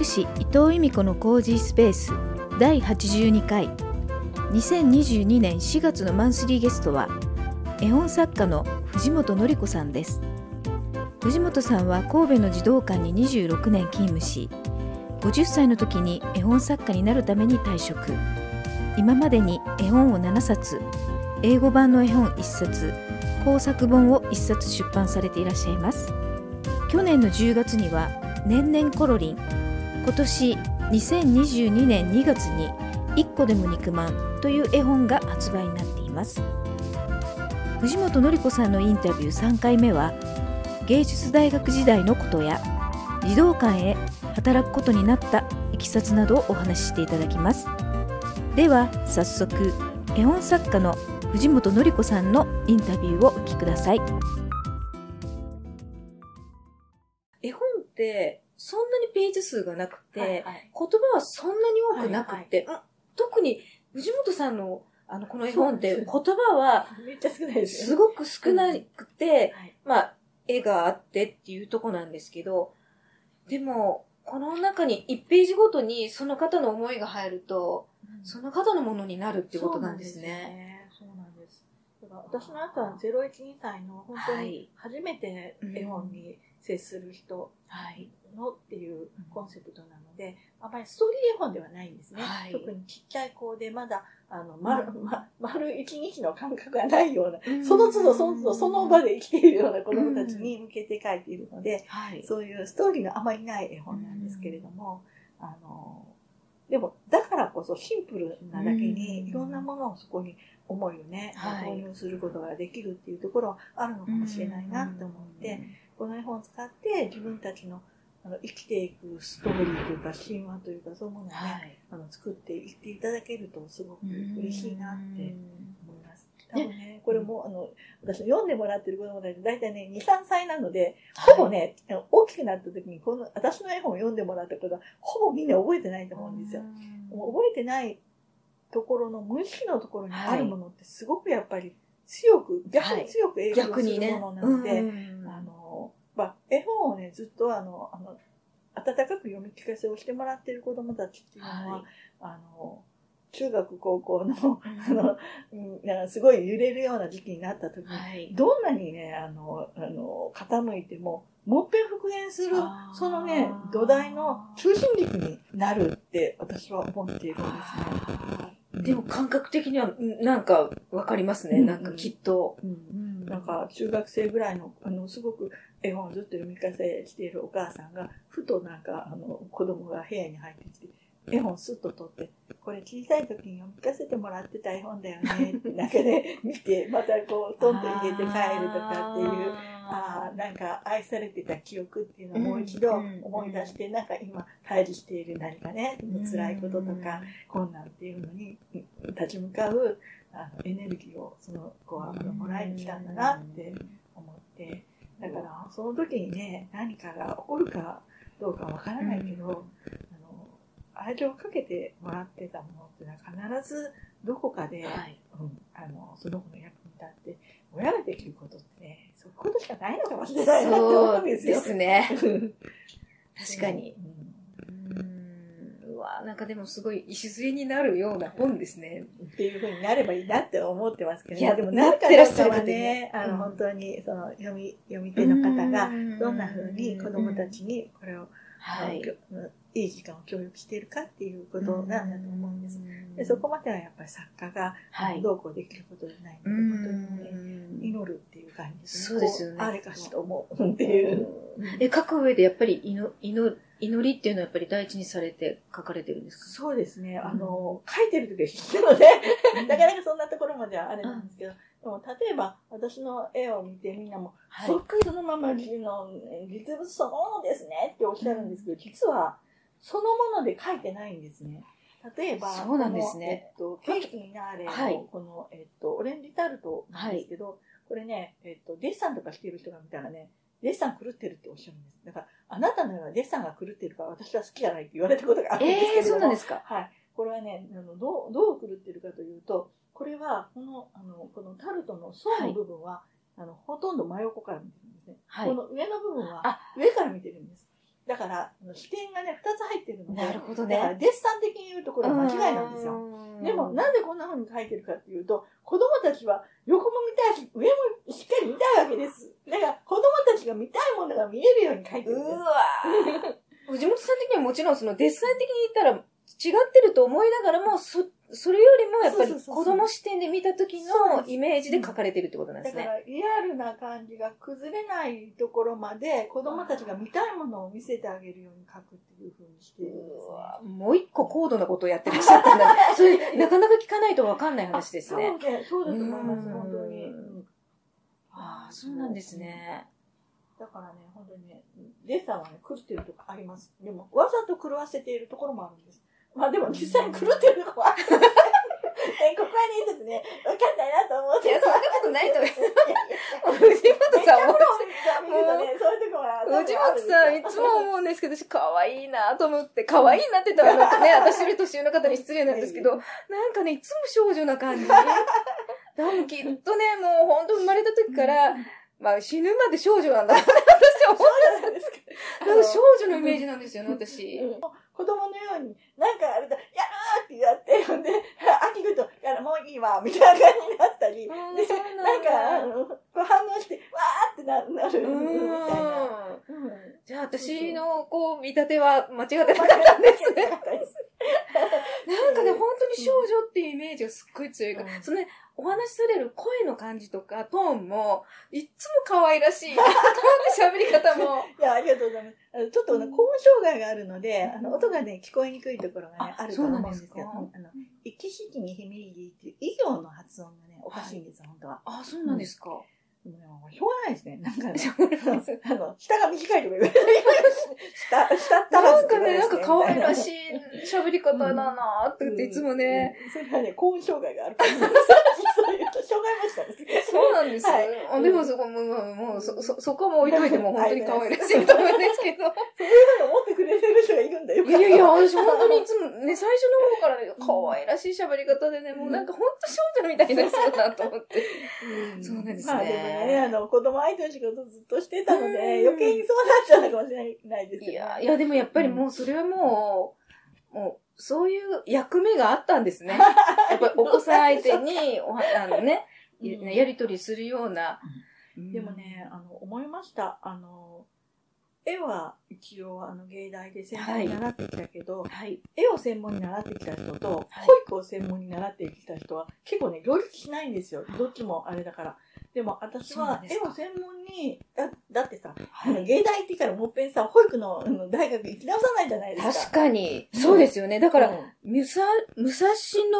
建築士伊藤由美子のコージースペース第82回。2022年4月のマンスリーゲストは絵本作家の藤本典子さんです。藤本さんは神戸の児童館に26年勤務し50歳の時に絵本作家になるために退職。今までに絵本を7冊英語版の絵本1冊工作本を1冊出版されていらっしゃいます。去年の10月には「年々コロリン」今年2022年2月に「一個でも肉まん」という絵本が発売になっています。藤本典子さんのインタビュー3回目は芸術大学時代のことや児童館へ働くことになったいきさつなどをお話ししていただきます。では早速絵本作家の藤本典子さんのインタビューをお聞きください。絵本ってそんなにページ数がなくて、はいはい、言葉はそんなに多くなくて、はいはい、特に藤本さんのあの、この絵本って言葉は、めっちゃ少ないですすごく少なくて、まあ、絵があってっていうとこなんですけど、でも、この中に1ページごとにその方の思いが入ると、その方のものになるっていうことなんですね。そうなんです、ね、だから私の後は01、2歳の本当に初めて絵本に接する人のっていうコンセプトなので、あまりストーリー絵本ではないんですね。はい、特にちっちゃい子でまだ、あの、丸、ま、丸一日の感覚がないような、その都度その都度その場で生きているような子供たちに向けて書いているので、そういうストーリーがあまりない絵本なんですけれども、あの、でも、だからこそシンプルなだけに、いろんなものをそこに思いをね、投入することができるっていうところはあるのかもしれないなって思って、この絵本を使って自分たちのあの生きていくストーリーというか神話というかそういうものをね、はい、あの作っていっていただけるとすごく嬉しいなって思います。多分ね、これも、あの、私読んでもらってる子供たち、大体ね、2、3歳なので、ほぼね、はい、大きくなった時に、この、私の絵本を読んでもらったことは、ほぼみんな覚えてないと思うんですよ。もう覚えてないところの、無意識のところにあるものってすごくやっぱり強く、逆に強く影響するものなので、ね、あの、まあ、絵本をね、ずっとあの、あの、温かく読み聞かせをしてもらっている子供たちっていうのは、はい、あの、中学、高校の、あの、うん、すごい揺れるような時期になった時に、はい、どんなにね、あの、あの、傾いても、もっぺん復元する、そのね、土台の中心軸になるって私は思っているんですね。でも感覚的には、なんかわかりますね、うん、なんかきっと。うん、なんか中学生ぐらいの、あの、すごく絵本をずっと読み聞かせしているお母さんが、ふとなんか、あの、子供が部屋に入ってきて、絵本スッと取って、これ小さい時に読み聞かせてもらってた絵本だよね、って中で見て、またこう、トンと入れて帰るとかっていう、ああ、なんか愛されてた記憶っていうのをもう一度思い出して、なんか今、対峙している何かね、辛いこととか、困難っていうのに立ち向かう、あの、エネルギーをその子はもらいに来たんだなって思って、だから、その時にね、何かが起こるかどうかわからないけど、うん、あの、愛情をかけてもらってたものっていうのは必ずどこかで、はい、うん、あの、その子の役に立って、親ができることってね、そういうことしかないのかもしれないなって思うんですよ。そうですね。確かに。うんわなんかでもすごい礎になるような本ですね。っていうふうになればいいなって思ってますけど、ね、いや、でもなってらっしゃる方ね、あの、本当に、その、読み、読み手の方が、どんなふうに子供たちにこれを、はい、いい時間を教育しているかっていうことなんだと思うんです。でそこまではやっぱり作家がどうこうできることじゃないので、本当にね、祈るっていう感じですね。そうですよね。あれかしと思うっていう。え、書く上でやっぱり祈祈祈りっていうのはやっぱり第一にされて書かれてるんですか？そうですね。あの、書いてる時は必須なので、なかなかそんなところまではあれなんですけど、でも例えば私の絵を見てみんなも、はい、そっくりそのままの実物そのものですねっておっしゃるんですけど、実はそのもので書いてないんですね。例えば、そうなんですね。えっと、ケーキになれの、はい、この、えっと、オレンジタルトなんですけど、はい、これね、えっと、デッサンとかしている人が見たらね、デッサン狂ってるっておっしゃるんです。だから、あなたのようなデッサンが狂ってるから私は好きじゃないって言われたことがあるんですけども。えー、そうなんですか？はい。これはね、あのどう、どう狂ってるかというと、これは、この、あの、このタルトの層の部分は、はい、あの、ほとんど真横から見てるんですね。はい。この上の部分は、上から見てるんです。だから、視点がね、二つ入ってるので。なるほどね。だから、デッサン的に言うところは間違いなんですよ。でも、なんでこんな風に書いてるかっていうと、子供たちは横も見たいし、上もしっかり見たいわけです。だから、子供たちが見たいものが見えるように書いてるんです。うわ藤本さん的にはもちろんそのデッサン的に言ったら違ってると思いながらも、そ、それよりもやっぱり子供視点で見た時のイメージで書かれてるってことなんですね。だからリアルな感じが崩れないところまで子供たちが見たいものを見せてあげるように書くっていうふうにしているんです、ね、もう一個高度なことをやってらっしゃったんだ、ね、それなかなか聞かないとわかんない話ですね。そうで、そうだと思います、本当に。ああ、そうなんですね。だからね、本当にね、デッサンはね、狂ってるとこあります。でも、わざと狂わせているところもあるんです。まあでも実際に狂ってるのは、え、ここはね、ちょっとね、わかんないなと思って。いや、そんなことないと思う。藤本さんも、もう、藤本さんいつも思うんですけど、私可愛いなと思って、可愛いなって言ったら、ね、私より年上の方に失礼なんですけど、なんかね、いつも少女な感じ。なんきっとね、もう本当生まれた時から、まあ死ぬまで少女なんだって私は思ったんですけど。少女のイメージなんですよね、私。子供のように、なんかあれだ、やるーってやって、ほんで、秋来ると、やる、もういいわ、みたいな感じになったり、で、なんか、こう反応して、わーってななる、みたいな。じゃあ私の、こう、見立ては間違ってなかったんですね。なんかね、本当に少女っていうイメージがすっごい強いから、そのね、お話しされる声の感じとか、トーンも、いつも可愛らしい。喋り方も。いや、ありがとうございます。あのちょっと、ね、高音障害があるので、あの、音がね、聞こえにくいところがね、あると思うんですけど、あの、息式にひみりっていう、医療の発音がね、おかしいんですよ、本当は。あ、そうなんですか。もうしょうがないですね。なんか、ね、あの、下が短いとか言われて、下、下ったらず、ね、なんかね、なんか可愛らしい喋り方だなーって言って、いつもね、それはね、高音障害があるから、そ ういう障害もしたんですそうなんですよ。はい、でもそこも、もう、そ、そ、そこも置いといても本当に可愛らしいと思うんですけど。そういうふうに思ってくれてる人がいるんだよ。いやいや、私本当にいつもね、最初の方からね、可愛らしい喋り方でね、もうなんか本当少女みたいな人だなと思って。そうなんですね。ね、あの、子供相手の仕事ずっとしてたので、余計にそうなっちゃうのかもしれないですけど、ね。いや、いや、でもやっぱりもうそれはもう、もう、そういう役目があったんですね。やっぱりお子さん相手に、おあのね、やりとりするような。でもね、あの、思いました。あの、絵は一応あの芸大で専門に習ってきたけど、はい、絵を専門に習ってきた人と、保育を専門に習ってきた人は結構ね、両立しないんですよ。どっちもあれだから。でも私は絵を専門に、だだってさ、はい、芸大って言ったらもっぺんさ、保育の大学行き直さないじゃないですか。確かに。そうですよね。だから、うん、武蔵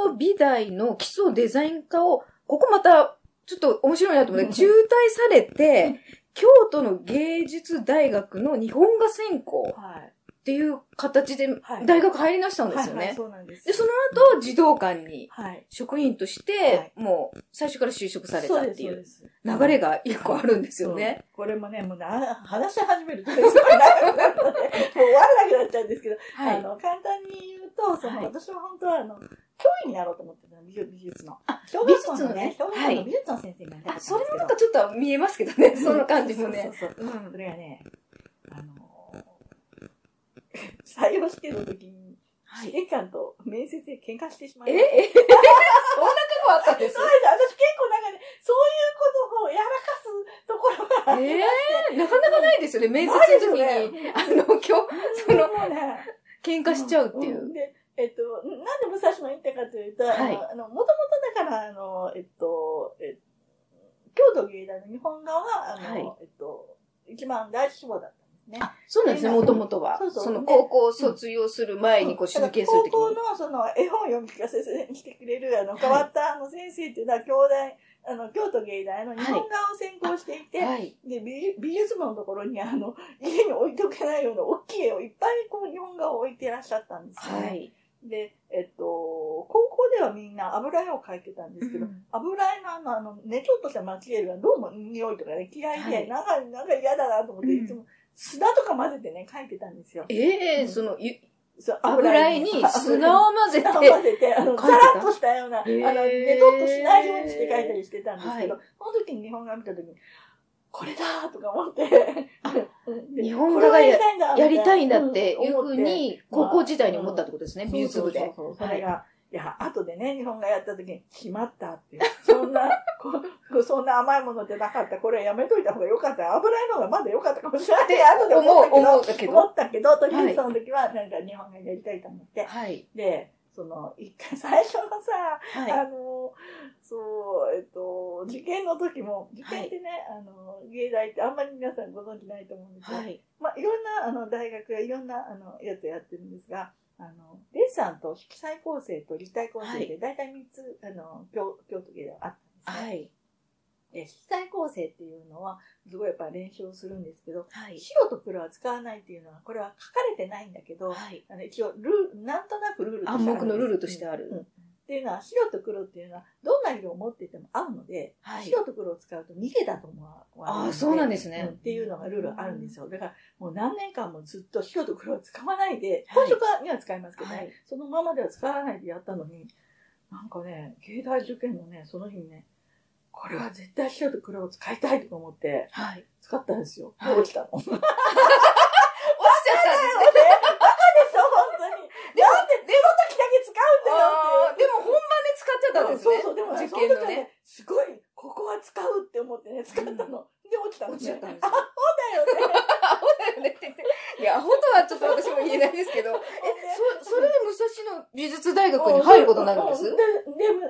野美大の基礎デザイン科を、ここまた、ちょっと面白いなと思って、中退されて、京都の芸術大学の日本画専攻。はいっていう形で大学入りなしたんですよね。はいはい、そうなんです。で、その後、児童館に職員として、もう最初から就職されたっていう流れが一個あるんですよね。これもね、もう話し始めると、すごい長くなるので、もう終わらなくなっちゃうんですけど、はい、あの、簡単に言うと、その、私は本当はあの、教員になろうと思ってた美術の。あ、小学校のね、小学校の美術の先生になりたかったんですけど。それもなんかちょっと見えますけどね、その感じもね。そうそうそう。それがね、採用試験の時に、試験官と面接で喧嘩してしまいました。え？え そんな過去あったんです？そうです。私結構なんかね、そういうことをやらかすところがありまええー、なかなかないですよね、面接の時に。ね、あの、今日、その、ね、喧嘩しちゃうっていう。うんでえっと、なんで武蔵野行ったかというと、はい、あの、もともとだから、あの、えっと、え京都芸大の日本側が、あの、はい、えっと、一番第一志望だった。ね。あ、そうなんですね、もともとは。そうそう。その高校を卒業する前にこうするときに。高校のその絵本読み聞かせしてくれるあの変わったあの先生っていうのは、京大、あの、京都芸大の日本画を専攻していて、はい、で美、美術部のところにあの、家に置いとけないような大きい絵をいっぱいこう日本画を置いていらっしゃったんですよね。はい。で、えっと、高校ではみんな油絵を描いてたんですけど、うん、油絵のあの、あの、ねちょっとしたマチエルがどうも匂いとかね、嫌いで、はい、なんか、なんか嫌だなと思って、いつも、砂とか混ぜてね、書いてたんですよ。ええー、その、ゆ、油絵に砂を混ぜて。砂を混ぜて、あの、ザラッとしたような、あの、ねとっとしないようにして書いたりしてたんですけど、はい、その時に日本画見た時に、これだとか思って。で、日本画がやりたいんだっていうふうに、高校時代に思ったってことですね、美術部で。それが、いや、後でね、日本がやった時に、しまったっていう。そんな、こ そんな甘いものでなかった。これやめといた方がよかった。油いのがまだよかったかもしれない。後で思ったけど、思ったけど、とりあえずその時は、なんか日本がやりたいと思って。はい、で、その、一回最初のさ、はい、あの、そう、えっと、受験の時も、受験ってね、はい、あの、芸大ってあんまり皆さんご存知ないと思うんですけど、はい、まあ、いろんな、あの、大学やいろんな、あの、やつやってるんですが、あの、デッサンと色彩構成と立体構成で、大体3つ、あの、京京都芸ではあったんですね。はい。で、色彩構成っていうのは、すごいやっぱ練習をするんですけど、はい、白と黒は使わないっていうのは、これは書かれてないんだけど、はい、あの一応ルール、なんとなくルールとしてある。暗黙のルールとしてある。うんっていうのは白と黒っていうのはどんな色を持っていても合うので、はい、白と黒を使うと逃げだと思わああそうなんですね、うん、っていうのがルールあるんですよ。だからもう何年間もずっと白と黒を使わないで本職には使いますけどね、はい、そのままでは使わないでやったのになんかね芸大受験のねその日にねこれは絶対白と黒を使いたいと思って、はい、使ったんですよ。はい、落ちたの。落ちちゃったんですね。ったんですね。そうそう、でも、受験のね。すごい、ここは使うって思ってね、使ったの。で、落ちたの、ね。落ちちゃったんですよ。アホだよね。ねって言って。いや、アホとはちょっと私も言えないですけど、え、そ、それで武蔵野美術大学に入ることになるんです？で、で、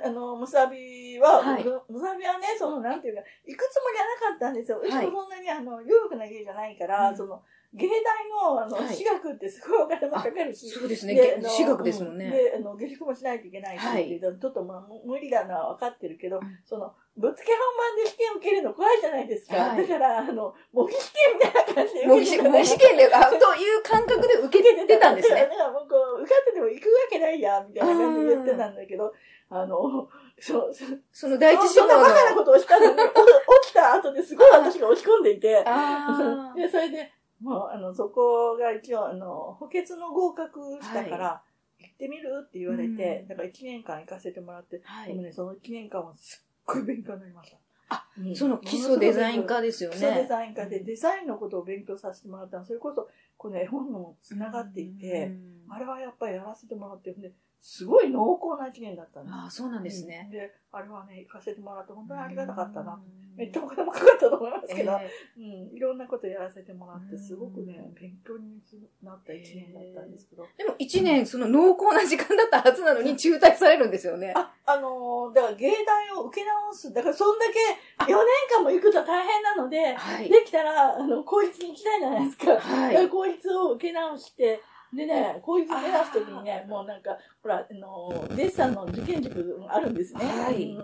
あの、むさびは、むさびはね、その、なんていうか、行くつもりはなかったんですよ。うちもそんなに、あの、裕福な家じゃないから、その、芸大の、あの、私学ってすごいお金もかかるし。そうですね。私学ですもんね。で、あの、下宿もしないといけないし、っていうちょっとまあ、無理だのは分かってるけど、その、ぶつけ本番で試験受けるの怖いじゃないですか。だから、あの、模擬試験みたいな感じで受けて模擬試験で、あ、という感覚で受けてたんですね。だからもうこう、受かってても行くわけないや、みたいな感じで言ってたんだけど、あの、そう、その第一志望の。そんなバカなことをしたのに、起きた後ですごい私が落ち込んでいて、で、それで、もう、あの、そこが一応、あの、補欠の合格したから、はい、行ってみるって言われて、うん、だから1年間行かせてもらって、はい、でもね、その1年間はすっごい勉強になりました。あ、うん、その基礎デザイン科ですよね。基礎デザイン科で、デザインのことを勉強させてもらったそれこそ、この絵本のつながっていて、あれはやっぱりやらせてもらって、すごい濃厚な一年だったんです。ああ、そうなんですね。で、あれはね、行かせてもらって本当にありがたかったな。めっちゃお金もかかったと思いますけど、えー、うん、いろんなことやらせてもらって、すごくね、勉強になった一年だったんですけど。でも一年、その濃厚な時間だったはずなのに中退されるんですよね。あ、あのー、だから芸大を受け直す。だからそんだけ4年間も行くと大変なので、はい、できたら、あの、公立に行きたいじゃないですか。はい、公立を受け直して、でね、こいつ目指すときにね、もうなんか、ほら、あの、デッサンの受験塾あるんですね。はい。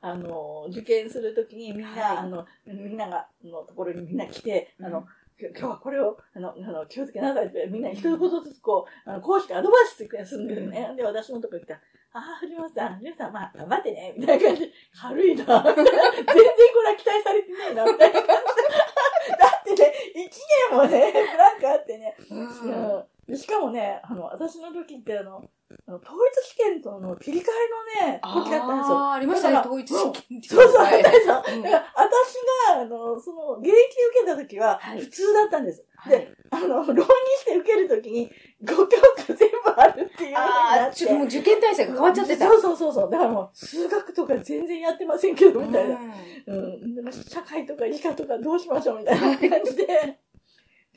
あの、受験するときにみんな、はい、あの、みんなが、のところにみんな来て、あの、今日はこれを、あの、あの気をつけなさいって、みんな一言ずつこう、あの、公式アドバイスしてするんですね。で、私のとこ行ったら、ああ、藤本さん、藤本さん、まあ、頑張ってね、みたいな感じで、軽いな。全然これは期待されてないな、みたいな感じで。だってね、一年もね、ブランクあってね、うんしかもね、あの、私の時ってあの、あの統一試験との切り替えのね、時だったんですよ。ああ、ありましたね、統一試験そうそう、あったでしょ。だから、私が、あの、その、現役受けた時は、普通だったんです。はい、で、あの、浪人して受ける時に、5教科全部あるっていうああ、ちょっともう受験体制が変わっちゃってた。そうそうそうそう。だからもう、数学とか全然やってませんけど、みたいな。うん。うん、社会とか理科とかどうしましょう、みたいな感じで。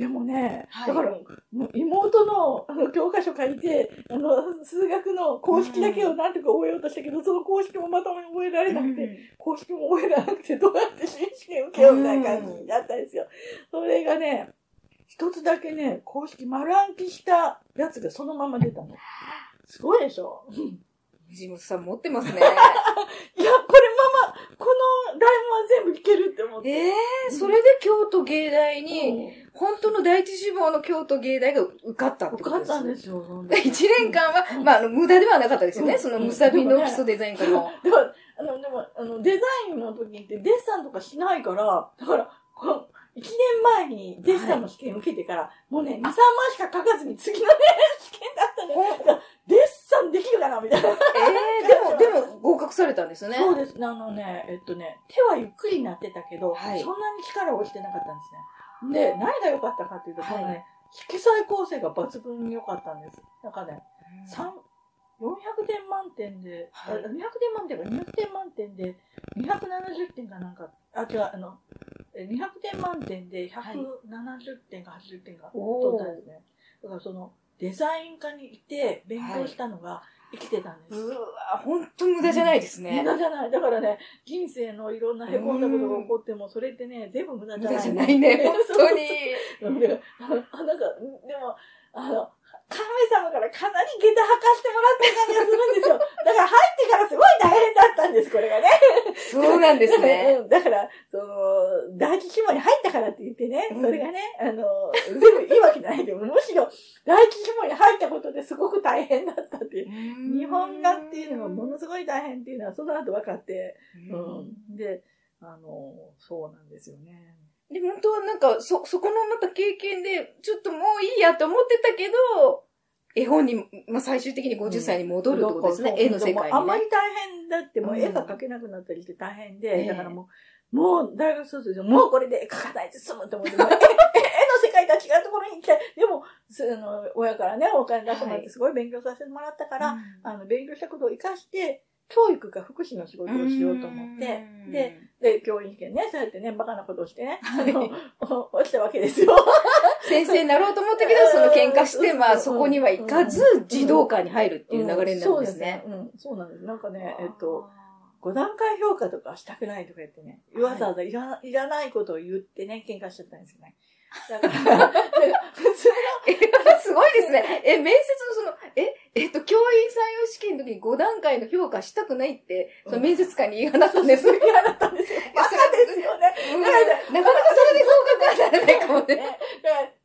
でもね、はい、だから、妹のあの教科書書いて、あの、数学の公式だけをなんとか覚えようとしたけど、うん、その公式もまともに覚えられなくて、うん、公式も覚えられなくて、どうやって新試験受けようみたいな感じだったんですよ。それがね、一つだけね、公式丸暗記したやつがそのまま出たの。すごいでしょ？藤本さん持ってますね。いや、これママ、この題文は全部いけるって思って。ええー、それで京都芸大に、本当の第一志望の京都芸大が受かったってことです受かったんですよ。一年間は、まあ、あの、無駄ではなかったですよね。そのムサビの基礎デザインからも。でも、あの、でも、あの、デザインの時ってデッサンとかしないから、だから、この、一年前にデッサンの試験受けてから、はい、もうね、2、3万しか書かずに次のね、試験だったね。デッサンできるかなみたいな。ええー、でも、でも合格されたんですね。そうです。あのね、えっとね、手はゆっくりになってたけど、はい、そんなに力を押してなかったんですね。で、何が良かったかっていうと、このね、色彩構成が抜群に良かったんです。なんかね、三400点満点で、はい、200点満点か200点満点で270点かなんか、あ、違う、あの、200点満点で170点か80点か取ったんですね。だからその、デザイン科にいて勉強したのが生きてたんです。うわ本当無駄じゃないですね。無駄じゃない。だからね、人生のいろんなへこんだことが起こっても、それってね、全部無駄じゃない。無駄じゃないね、本当に。なんか、でも、あの、神様からかなり下駄履かしてもらった感じがするんですよ。だから入ってからすごい大変だったんです、これがね。そうなんですね。だから、その、第一紐に入ったからって言ってね、それがね、あの、全部いいわけじゃないけど、むしろ第一紐に入ったことですごく大変だったっていう。日本画っていうのがものすごい大変っていうのはその後分かって、うん。で、あの、そうなんですよね。で、本当はなんか、そ、そこのまた経験で、ちょっともういいやと思ってたけど、絵本に、まあ、最終的に50歳に戻るってことですね、うん、絵の世界に、ね、あんまり大変だって、もう絵が描けなくなったりして大変で、うん、だからもう、もう大学卒業もうこれで描かないで済むと思って、絵の世界とは違うところに行きたい。でも、その親からね、お金出してもらってすごい勉強させてもらったから、はい、あの、勉強したことを活かして、教育か福祉の仕事をしようと思って、で、で、教員試験ね、そうやってね、バカなことをしてね、あの、落ちたわけですよ。先生になろうと思ったけど、その喧嘩して、まあ、そこには行かず、児童館に入るっていう流れになるんですね。うん、そうなんです。なんかね、えっと、5段階評価とかしたくないとか言ってね、わざわざいらいらないことを言ってね、喧嘩しちゃったんですよね。だから、普通の。すごいですね。え、面接のその、え、えっと、教員採用試験の時に5段階の評価したくないって、その面接官に言い放ったんです。言い放ったんですよ。バカですよね。なかなかそれで合格はならないかもね。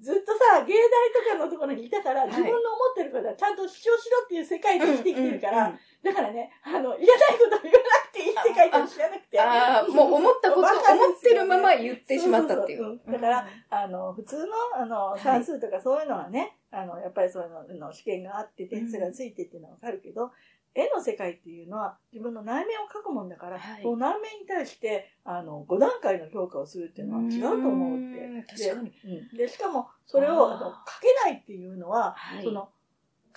ずっとさ、芸大とかのところにいたから、自分の思ってることはちゃんと主張しろっていう世界で生きてきてるから、だからね、あの、いらないこと言わなくていい世界と知らなくて。ああ、もう思ったこと、思ってるまま言ってしまったっていう。だから、あの、普通の、あの、算数とかそういうのはね、あの、やっぱりそういうの、試験があって点数がついてっていうのはわかるけど、絵の世界っていうのは自分の内面を描くもんだから、はい、内面に対してあの5段階の評価をするっていうのは違うと思うって確かにで,、でしかもそれをあの書けないっていうのは、はい、その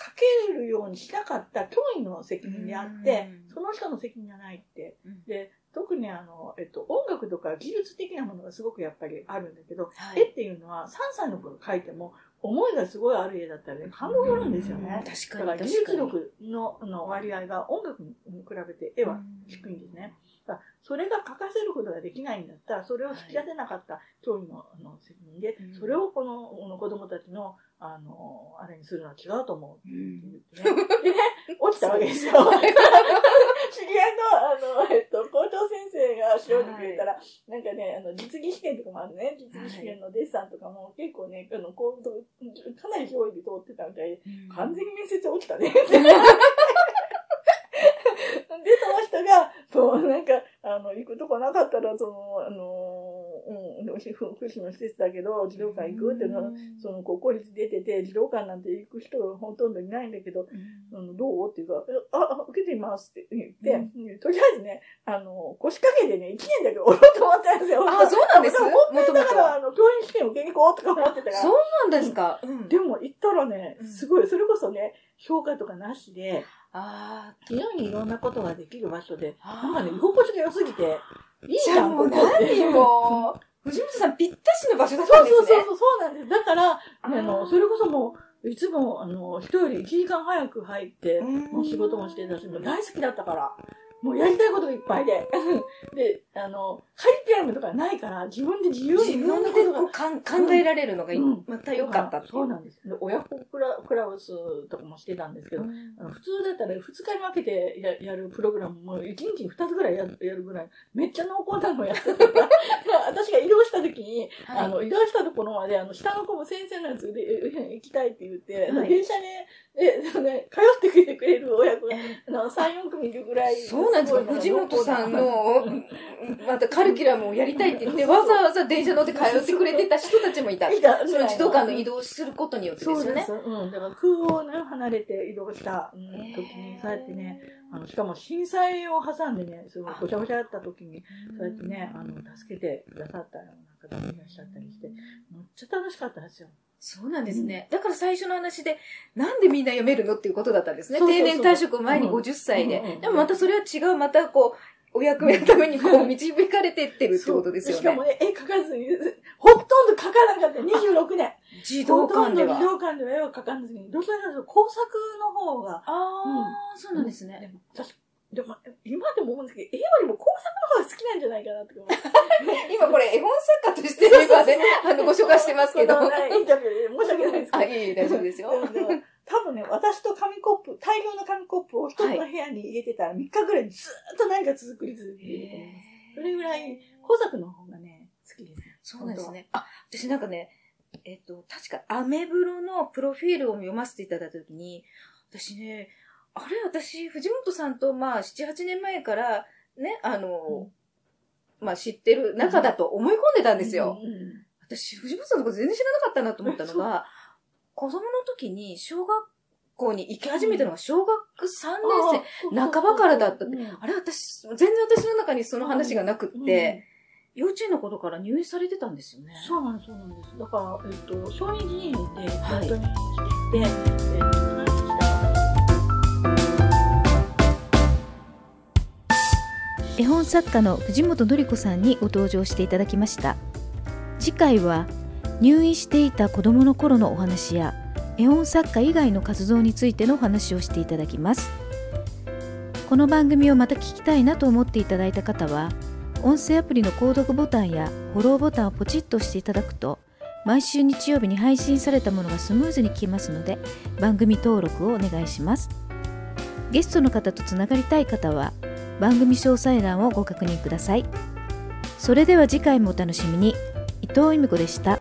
書けるようにしなかった教員の責任であって、その人の責任じゃないって。で、特にあの、えっと、音楽とか技術的なものがすごくやっぱりあるんだけど、はい、絵っていうのは3歳の頃描いても、思いがすごいある絵だったらね、感動するんですよね。確かに。だから技術力のの割合が音楽に比べて絵は低いんですね。それが書かせることができないんだったら、それを引き出せなかった教員のの責任で、それをこの子供たちのあの、あれにするのは違うと思うって言ってね。でね、落ちたわけですよ。知り合いの、あの、えっと、校長先生が調べてくれたら、はい、なんかね、あの、実技試験とかもあるね。実技試験のデッサンとかも結構ね、あの、こう、かなり上位で通ってたみたいで、完全に面接落ちたね。で、その人が、そう、なんか、あの、行くとこなかったら、その、あの、うん、福祉の施設だけど、児童館行くっていうのは、その、国公立出てて、児童館なんて行く人ほとんどいないんだけど、うん、どうっていうか、あ、受けてみますって言って、うん、とりあえずね、あの、腰掛けでね、1年だけおろうと思ったんですよ。あ、そうなんですもとだから、あの、教員試験受けに行こうとか思ってたから。そうなんですか。うん、でも行ったらね、すごい、それこそね、評価とかなしで、ああ、非常にいろんなことができる場所で、なんかね、居心地が良すぎて、いいじゃん、もう何もう。藤本さんぴったしの場所だったんですね。そうそうそう、そうなんです。だから、あの、それこそもう、いつも、あの、人より1時間早く入って、もう仕事もしてたし、大好きだったから。もうやりたいことがいっぱいで。で、あの、カリキュラムとかないから、自分で自由にいろんなことが。考えられるのが、また良かったそうなんです。で親子クラクラブスとかもしてたんですけど、あの普通だったら2日に分けてややるプログラムも1日に2つぐらいややるぐらい、めっちゃ濃厚なのやってたから、私が移動した時に、あの、移動したところまで、あの、下の子も先生のやつで行きたいって言って、電車で、ね、通ってくれる親子が、あの、3、4組いるぐらい。そうなんですか？藤本さんの、またカルキュラムをやりたいって言って、わざわざ電車乗って通ってくれてた人たちもいた。いた。その児童館の移動することによってですよね。そうです。うん。だから空をね、離れて移動した、うん、時に、そうやってね、あの、しかも震災を挟んでね、すごいごちゃごちゃだった時に、そうやってね、あの、助けてくださった方もいらっしゃったりして、めっちゃ楽しかったですよ。そうなんですね。だから最初の話で、なんでみんな読めるのっていうことだったんですね。定年退職前に50歳で。でもまたそれは違う、またこう、お役目のためにこう 導かれてってるってことですよね。しかもね、絵描かずに、ほとんど描かなかった。26年。児童館では。児童館では絵を描かずに、どちらかというと工作の方が。ああ、うん、そうなんですね。でも私でも、今でも思うんですけど、絵よりも工作の方が好きなんじゃないかなって 今これ絵本作家として今ね、あの、ご紹介してますけど。インタビューで申し訳ないですけど。あ、いい、大丈夫ですよ。多分ね、私と紙コップ、大量の紙コップを一つの部屋に入れてたら3日ぐらいずっと何か続り続けてそれぐらい工作の方がね、好きです。そうですね。あ、私なんかね、えっと、確かアメブロのプロフィールを読ませていただいたときに、私ね、あれ？私、藤本さんとまあ、7、8年前から、ね、あの、うん、まあ知ってる中だと思い込んでたんですよ。うんうん、私、藤本さんのこと全然知らなかったなと思ったのが、子供の時に小学校に行き始めたのが小学3年生半ばからだった。って、あれ私、全然私の中にその話がなくって、幼稚園の頃から入院されてたんですよね。そうなんです、そうなんです。だから、えっと、小児議員で本当に来てて、はい、えっ絵本作家の藤本典子さんにご登場していただきました。次回は入院していた子どもの頃のお話や絵本作家以外の活動についてのお話をしていただきます。この番組をまた聞きたいなと思っていただいた方は音声アプリの購読ボタンやフォローボタンをポチッと押していただくと毎週日曜日に配信されたものがスムーズに聞けますので番組登録をお願いします。ゲストの方とつながりたい方は番組詳細欄をご確認ください。それでは次回もお楽しみに。伊藤由美子でした。